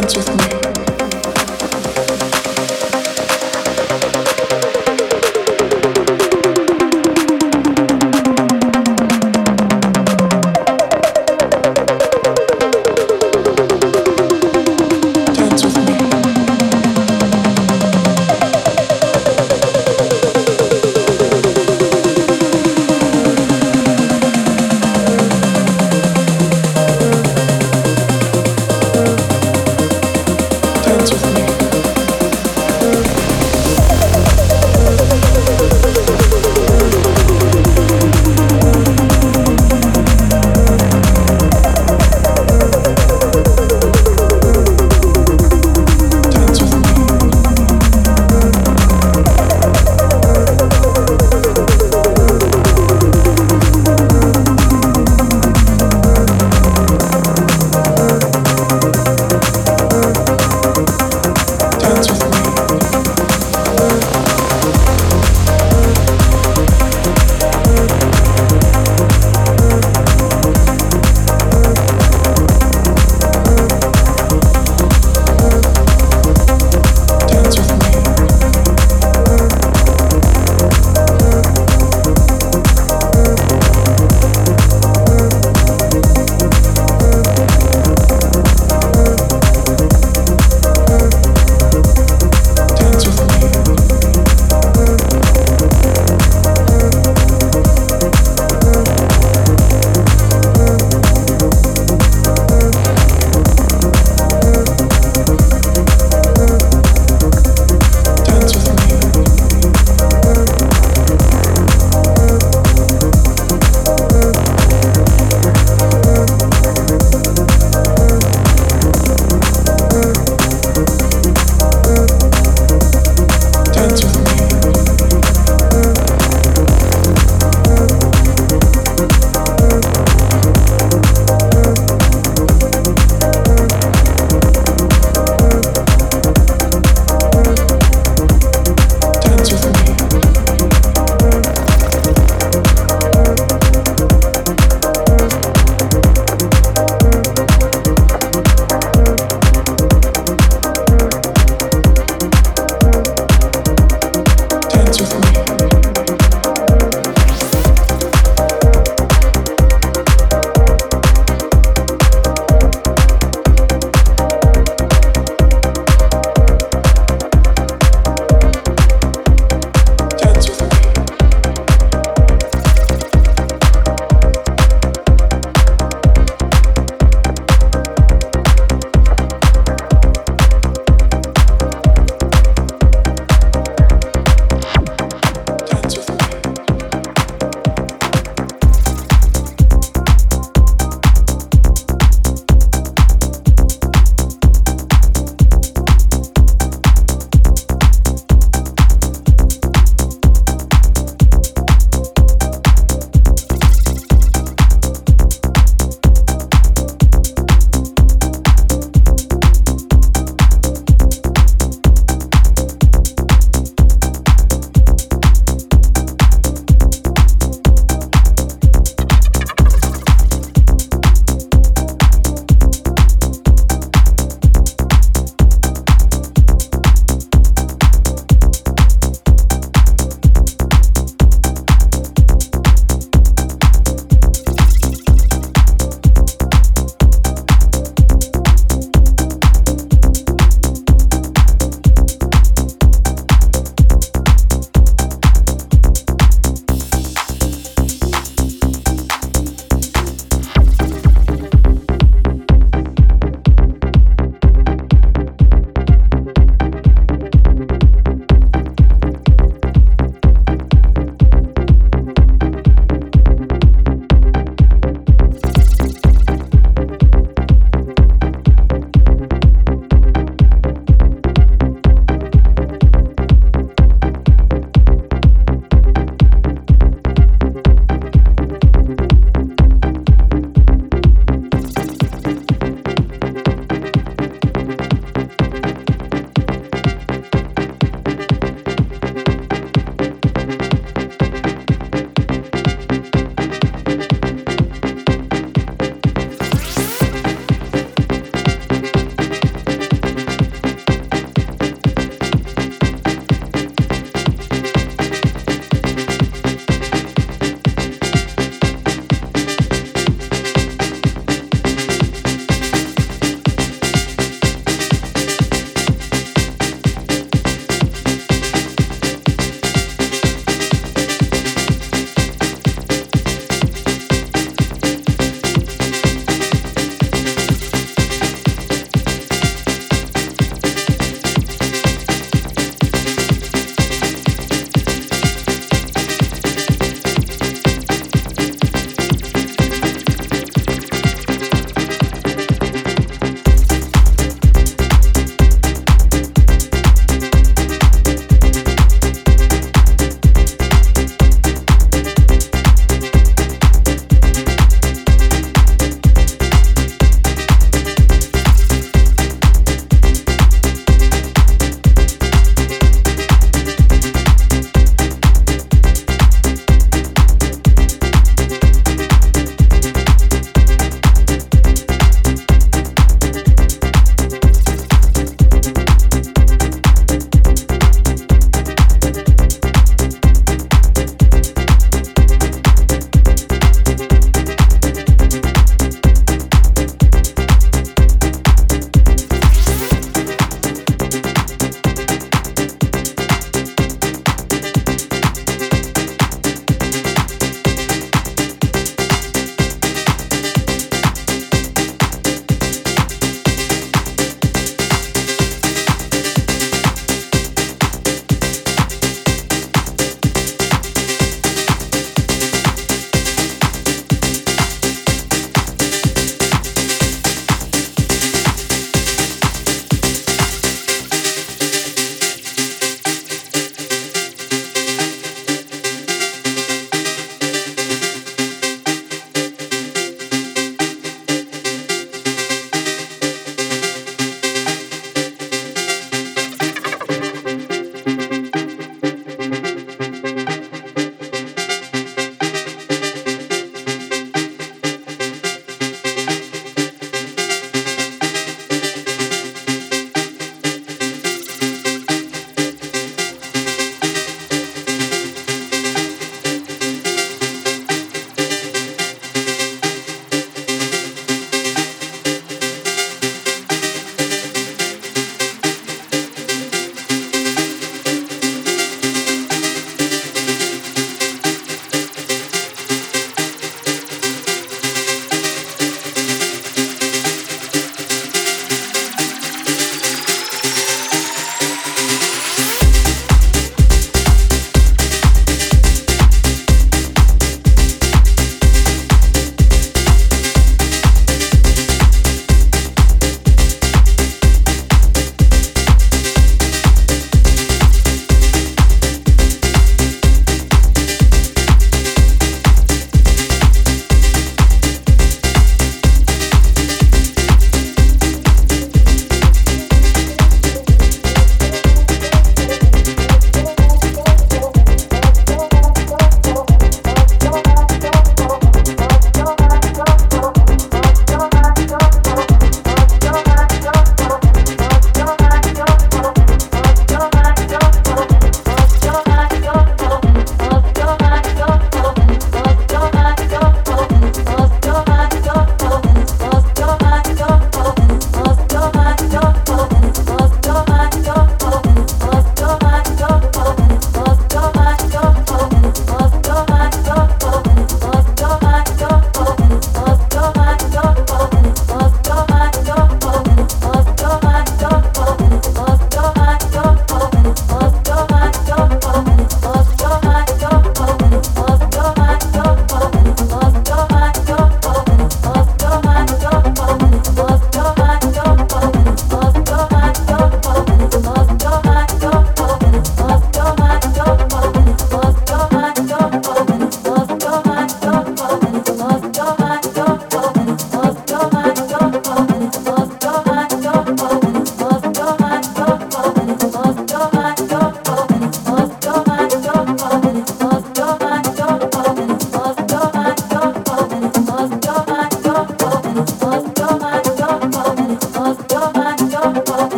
dance with me.